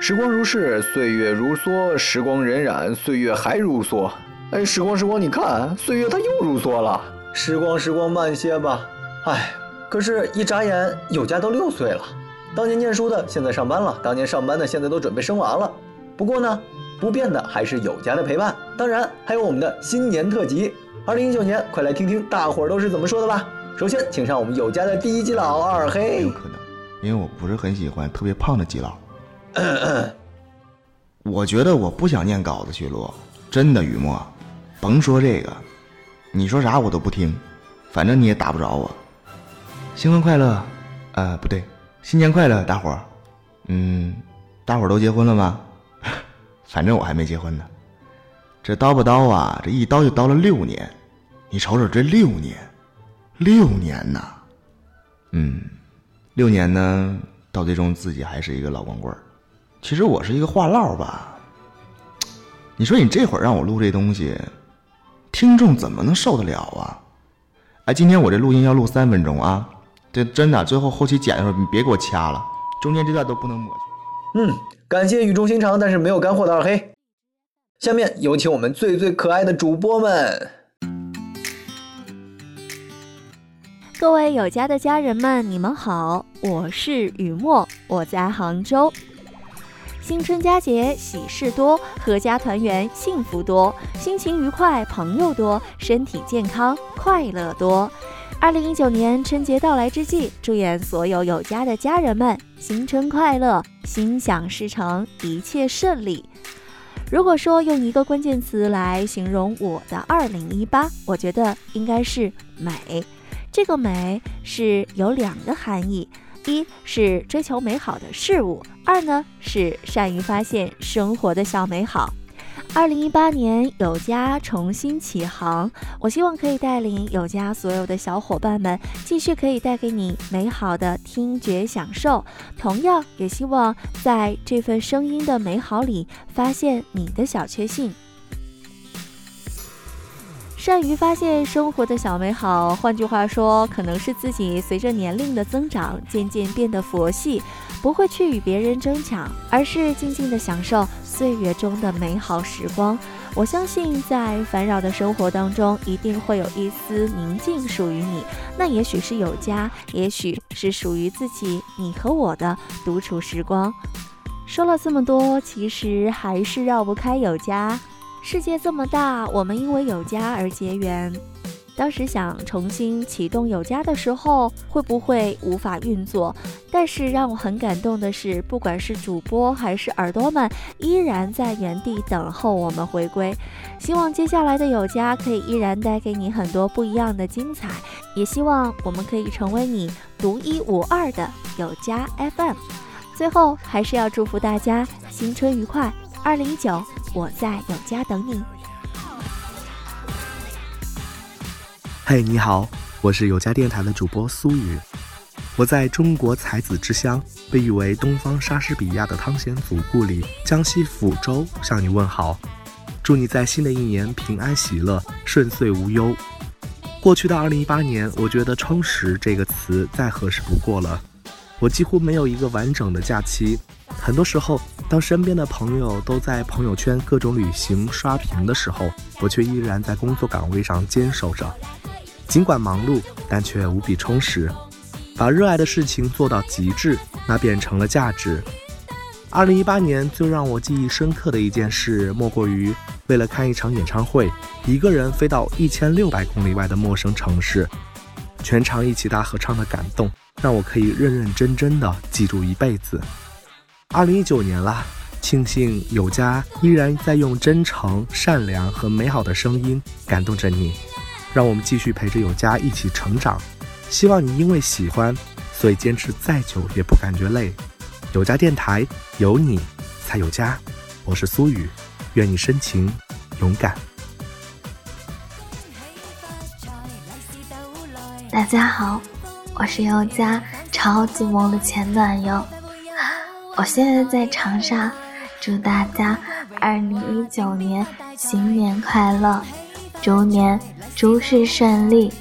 时光如逝，岁月如梭；时光荏苒，岁月还如梭。哎，时光时光，你看，岁月它又如梭了。时光时光，慢些吧。哎，可是，一眨眼，有家都六岁了。当年念书的，现在上班了；当年上班的，现在都准备生娃了。不过呢，不变的还是有家的陪伴。当然，还有我们的新年特辑。二零一九年，快来听听大伙儿都是怎么说的吧。首先，请上我们有家的第一基佬二黑。有可能，因为我不是很喜欢特别胖的基佬。我觉得我不想念稿子去录，真的雨墨，甭说这个，你说啥我都不听，反正你也打不着我。新婚快乐，呃，不对，新年快乐，大伙儿。嗯，大伙儿都结婚了吗？反正我还没结婚呢。这叨不叨啊？这一叨就叨了六年，你瞅瞅这六年，六年呐。嗯，六年呢，到最终自己还是一个老光棍儿。其实我是一个话唠吧，你说你这会儿让我录这东西，听众怎么能受得了啊？哎，今天我这录音要录三分钟啊，这真的，最后后期剪的时候你别给我掐了，中间这段都不能抹去。嗯，感谢语重心长但是没有干货的二黑。下面有请我们最最可爱的主播们，各位有家的家人们，你们好，我是雨墨，我在杭州。新春佳节喜事多，阖家团圆幸福多，心情愉快朋友多，身体健康快乐多。二零一九年春节到来之际，祝愿所有有家的家人们新春快乐，心想事成，一切顺利。如果说用一个关键词来形容我的二零一八，我觉得应该是美。这个美是有两个含义。一是追求美好的事物，二呢是善于发现生活的小美好。二零一八年有家重新起航，我希望可以带领有家所有的小伙伴们，继续可以带给你美好的听觉享受。同样也希望在这份声音的美好里，发现你的小确幸。善于发现生活的小美好，换句话说，可能是自己随着年龄的增长，渐渐变得佛系，不会去与别人争抢，而是静静的享受岁月中的美好时光。我相信，在烦扰的生活当中，一定会有一丝宁静属于你。那也许是有家，也许是属于自己你和我的独处时光。说了这么多，其实还是绕不开有家。世界这么大，我们因为有家而结缘。当时想重新启动有家的时候，会不会无法运作？但是让我很感动的是，不管是主播还是耳朵们，依然在原地等候我们回归。希望接下来的有家可以依然带给你很多不一样的精彩，也希望我们可以成为你独一无二的有家 FM。最后，还是要祝福大家新春愉快，二零一九。我在有家等你。嘿，你好，我是有家电台的主播苏雨。我在中国才子之乡，被誉为东方莎士比亚的汤显祖故里江西抚州向你问好，祝你在新的一年平安喜乐、顺遂无忧。过去的二零一八年，我觉得“充实”这个词再合适不过了。我几乎没有一个完整的假期，很多时候。当身边的朋友都在朋友圈各种旅行刷屏的时候，我却依然在工作岗位上坚守着。尽管忙碌，但却无比充实。把热爱的事情做到极致，那变成了价值。二零一八年最让我记忆深刻的一件事，莫过于为了看一场演唱会，一个人飞到一千六百公里外的陌生城市，全场一起大合唱的感动，让我可以认认真真的记住一辈子。二零一九年了，庆幸有家依然在用真诚、善良和美好的声音感动着你，让我们继续陪着有家一起成长。希望你因为喜欢，所以坚持再久也不感觉累。有家电台有你才有家，我是苏雨，愿你深情勇敢。大家好，我是有家超级萌的前男友。我现在在长沙，祝大家二零一九年新年快乐，猪年诸事顺利。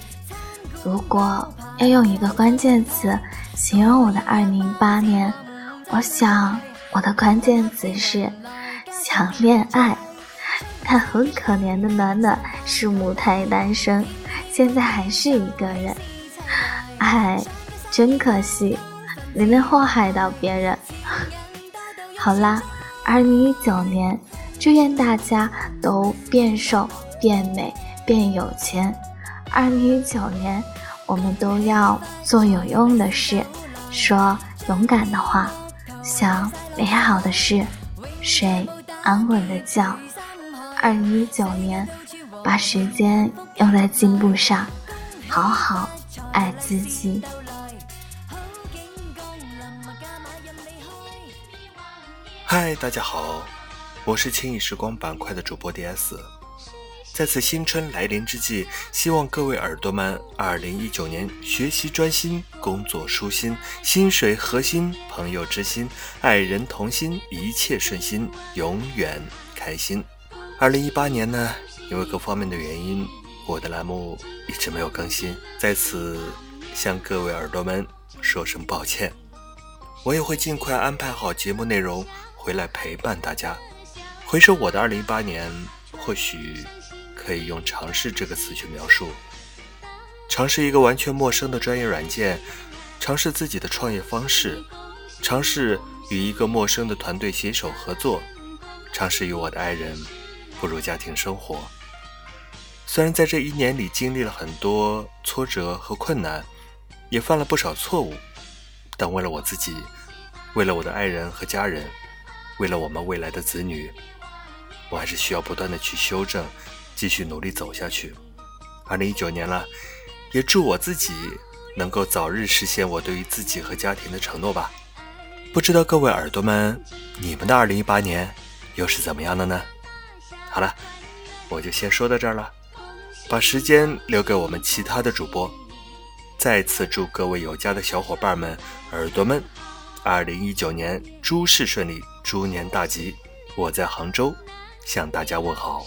如果要用一个关键词形容我的二零一八年，我想我的关键词是想恋爱，但很可怜的暖暖是母胎单身，现在还是一个人，哎，真可惜，你能祸害到别人。好啦，二零一九年，祝愿大家都变瘦、变美、变有钱。二零一九年，我们都要做有用的事，说勇敢的话，想美好的事，睡安稳的觉。二零一九年，把时间用在进步上，好好爱自己。嗨，大家好，我是轻易时光板块的主播 DS。在此新春来临之际，希望各位耳朵们，二零一九年学习专心，工作舒心，薪水合心，朋友知心，爱人同心，一切顺心，永远开心。二零一八年呢，因为各方面的原因，我的栏目一直没有更新，在此向各位耳朵们说声抱歉。我也会尽快安排好节目内容。回来陪伴大家。回首我的二零一八年，或许可以用“尝试”这个词去描述：尝试一个完全陌生的专业软件，尝试自己的创业方式，尝试与一个陌生的团队携手合作，尝试与我的爱人步入家庭生活。虽然在这一年里经历了很多挫折和困难，也犯了不少错误，但为了我自己，为了我的爱人和家人。为了我们未来的子女，我还是需要不断的去修正，继续努力走下去。二零一九年了，也祝我自己能够早日实现我对于自己和家庭的承诺吧。不知道各位耳朵们，你们的二零一八年又是怎么样的呢？好了，我就先说到这儿了，把时间留给我们其他的主播。再次祝各位有家的小伙伴们、耳朵们，二零一九年诸事顺利。猪年大吉！我在杭州向大家问好。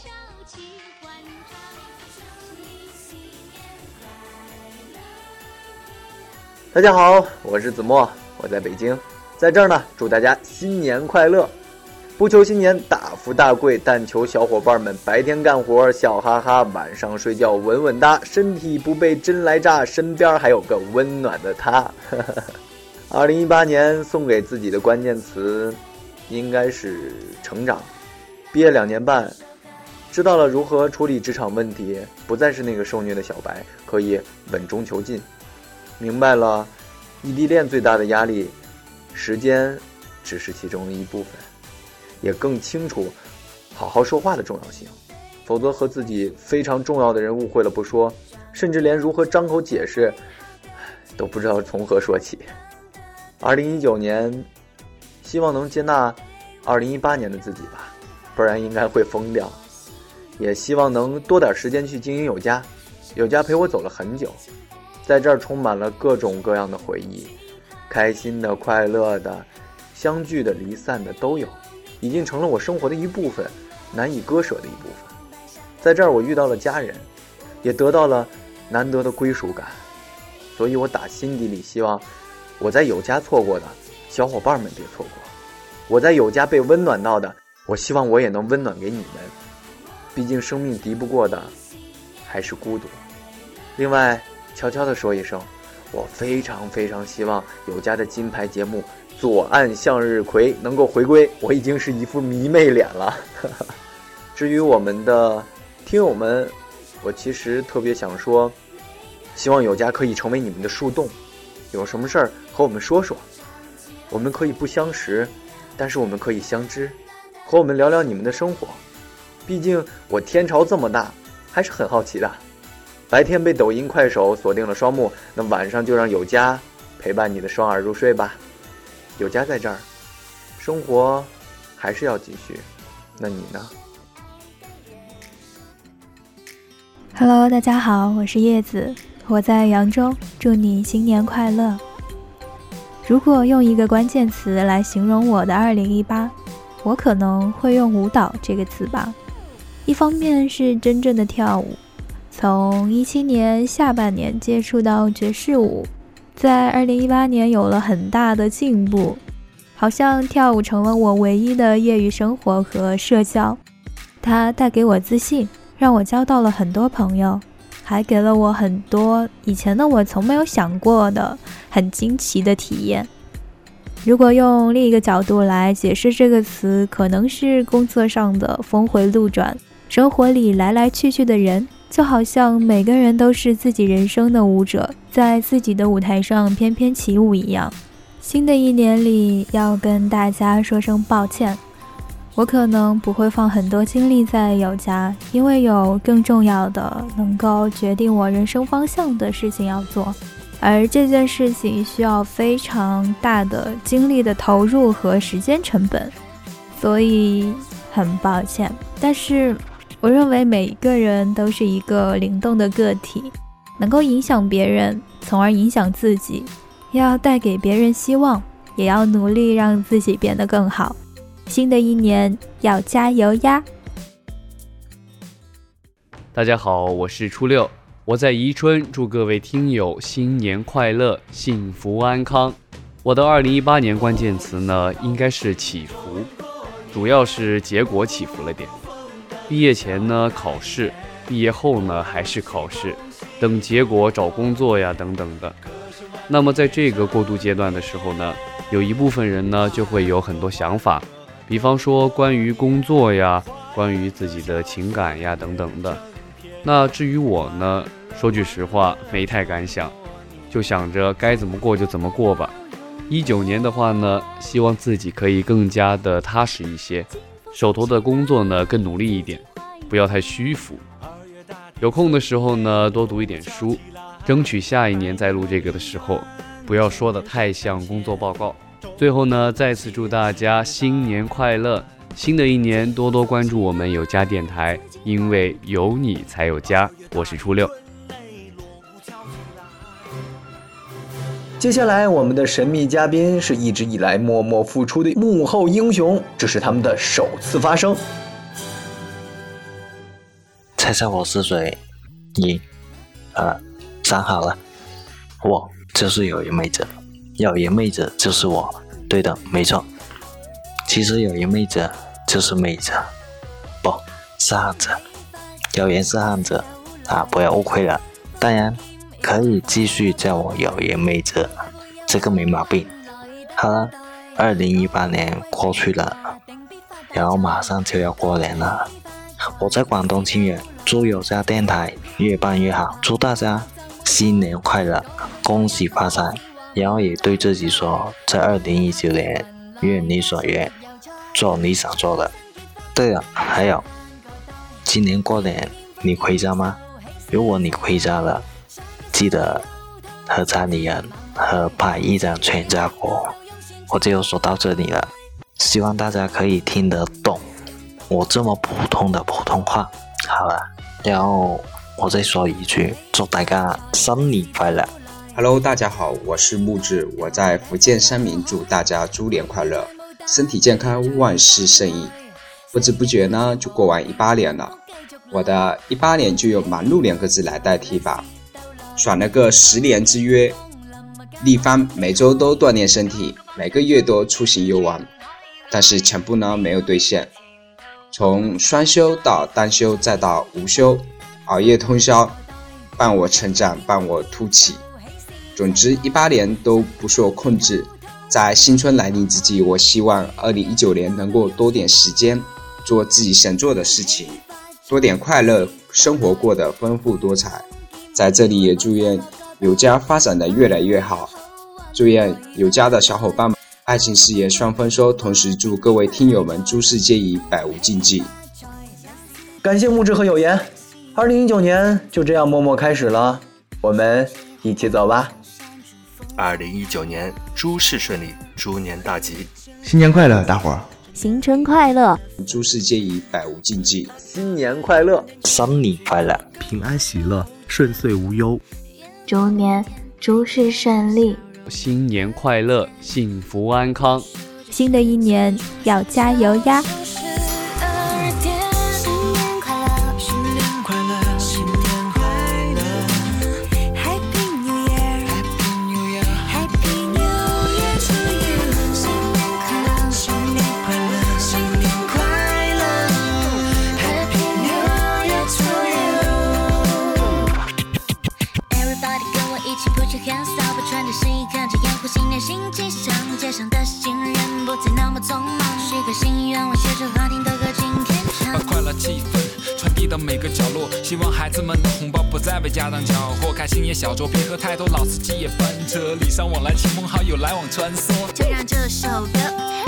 大家好，我是子墨，我在北京，在这儿呢，祝大家新年快乐！不求新年大富大贵，但求小伙伴们白天干活笑哈哈，晚上睡觉稳稳哒，身体不被针来扎，身边还有个温暖的他。二零一八年送给自己的关键词。应该是成长，毕业两年半，知道了如何处理职场问题，不再是那个受虐的小白，可以稳中求进。明白了，异地恋最大的压力，时间只是其中的一部分，也更清楚好好说话的重要性。否则和自己非常重要的人误会了不说，甚至连如何张口解释，都不知道从何说起。二零一九年。希望能接纳二零一八年的自己吧，不然应该会疯掉。也希望能多点时间去经营有家，有家陪我走了很久，在这儿充满了各种各样的回忆，开心的、快乐的、相聚的、离散的都有，已经成了我生活的一部分，难以割舍的一部分。在这儿我遇到了家人，也得到了难得的归属感，所以我打心底里希望我在有家错过的。小伙伴们别错过，我在有家被温暖到的，我希望我也能温暖给你们。毕竟生命敌不过的还是孤独。另外，悄悄的说一声，我非常非常希望有家的金牌节目《左岸向日葵》能够回归。我已经是一副迷妹脸了。至于我们的听友们，我其实特别想说，希望有家可以成为你们的树洞，有什么事儿和我们说说。我们可以不相识，但是我们可以相知，和我们聊聊你们的生活。毕竟我天朝这么大，还是很好奇的。白天被抖音、快手锁定了双目，那晚上就让有家陪伴你的双耳入睡吧。有家在这儿，生活还是要继续。那你呢？Hello，大家好，我是叶子，我在扬州，祝你新年快乐。如果用一个关键词来形容我的2018，我可能会用舞蹈这个词吧。一方面是真正的跳舞，从17年下半年接触到爵士舞，在2018年有了很大的进步。好像跳舞成了我唯一的业余生活和社交。它带给我自信，让我交到了很多朋友，还给了我很多以前的我从没有想过的很惊奇的体验。如果用另一个角度来解释这个词，可能是工作上的峰回路转，生活里来来去去的人，就好像每个人都是自己人生的舞者，在自己的舞台上翩翩起舞一样。新的一年里，要跟大家说声抱歉，我可能不会放很多精力在有家，因为有更重要的、能够决定我人生方向的事情要做，而这件事情需要非常大的精力的投入和时间成本，所以很抱歉。但是，我认为每一个人都是一个灵动的个体，能够影响别人，从而影响自己。要带给别人希望，也要努力让自己变得更好。新的一年要加油呀！大家好，我是初六，我在宜春，祝各位听友新年快乐，幸福安康。我的二零一八年关键词呢，应该是起伏，主要是结果起伏了点。毕业前呢考试，毕业后呢还是考试，等结果找工作呀等等的。那么在这个过渡阶段的时候呢，有一部分人呢就会有很多想法，比方说关于工作呀，关于自己的情感呀等等的。那至于我呢，说句实话，没太敢想，就想着该怎么过就怎么过吧。一九年的话呢，希望自己可以更加的踏实一些，手头的工作呢更努力一点，不要太虚浮。有空的时候呢，多读一点书。争取下一年再录这个的时候，不要说的太像工作报告。最后呢，再次祝大家新年快乐！新的一年多多关注我们有家电台，因为有你才有家。我是初六。接下来我们的神秘嘉宾是一直以来默默付出的幕后英雄，这是他们的首次发声。猜猜我是谁？一、二。想好了，我就是有颜妹子，有颜妹子就是我。对的，没错。其实有颜妹子就是妹子，不是汉子。有颜是汉子啊，不要误会了。当然可以继续叫我有颜妹子，这个没毛病。好了，二零一八年过去了，然后马上就要过年了。我在广东清远，祝有家电台越办越好，祝大家。新年快乐，恭喜发财！然后也对自己说，在二零一九年，愿你所愿，做你想做的。对了，还有，今年过年你回家吗？如果你回家了，记得和家里人和拍一张全家福。我就说到这里了，希望大家可以听得懂我这么普通的普通话。好了，然后。我再说一句，祝大家新年快乐！Hello，大家好，我是木志，我在福建三明，祝大家猪年快乐，身体健康，万事胜意。不知不觉呢，就过完一八年了，我的一八年就用忙碌两个字来代替吧，爽了个十年之约，立方每周都锻炼身体，每个月都出行游玩，但是全部呢没有兑现，从双休到单休再到无休。熬夜通宵，伴我成长，伴我凸起。总之，一八年都不受控制。在新春来临之际，我希望二零一九年能够多点时间做自己想做的事情，多点快乐，生活过得丰富多彩。在这里也祝愿有家发展的越来越好，祝愿有家的小伙伴们爱情事业双丰收，同时祝各位听友们诸事皆宜，百无禁忌。感谢木质和有言。二零一九年就这样默默开始了，我们一起走吧。二零一九年诸事顺利，猪年大吉，新年快乐，大伙儿！新春快乐，诸事皆宜，百无禁忌。新年快乐，新年快乐，平安喜乐，顺遂无忧。猪年诸事顺利，新年快乐，幸福安康。新的一年要加油呀！许个心愿，我写出好听的歌，今天唱。把快乐气氛传递到每个角落，希望孩子们的红包不再被家长缴获。开心也小酌，别喝太多，老司机也翻车。礼尚往来，亲朋好友来往穿梭。就让这首歌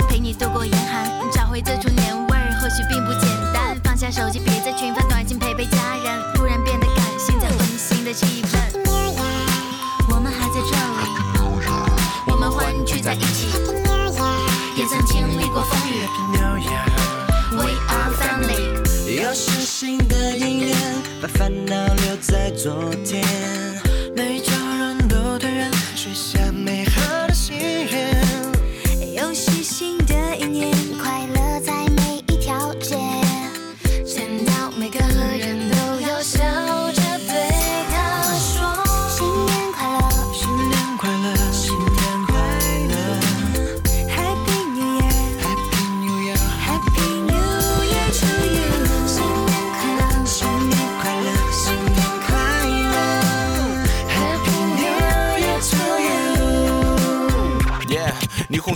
陪你度过严寒，找回最初年味儿，或许并不简单。放下手机，别再群发短信，陪陪家人。突然变得感性，在温馨的气氛。我们还在这里，我们欢聚在一起，也曾经历过风雨。We are family。又是新的一年，把烦恼留在昨天。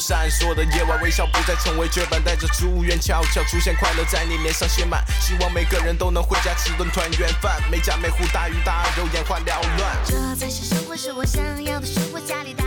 闪烁的夜晚，微笑不再成为绝版，带着祝愿悄悄出现，快乐在你脸上写满。希望每个人都能回家吃顿团圆饭，每家每户大鱼大肉，眼花缭乱。这才是生活，是我想要的生活。家里大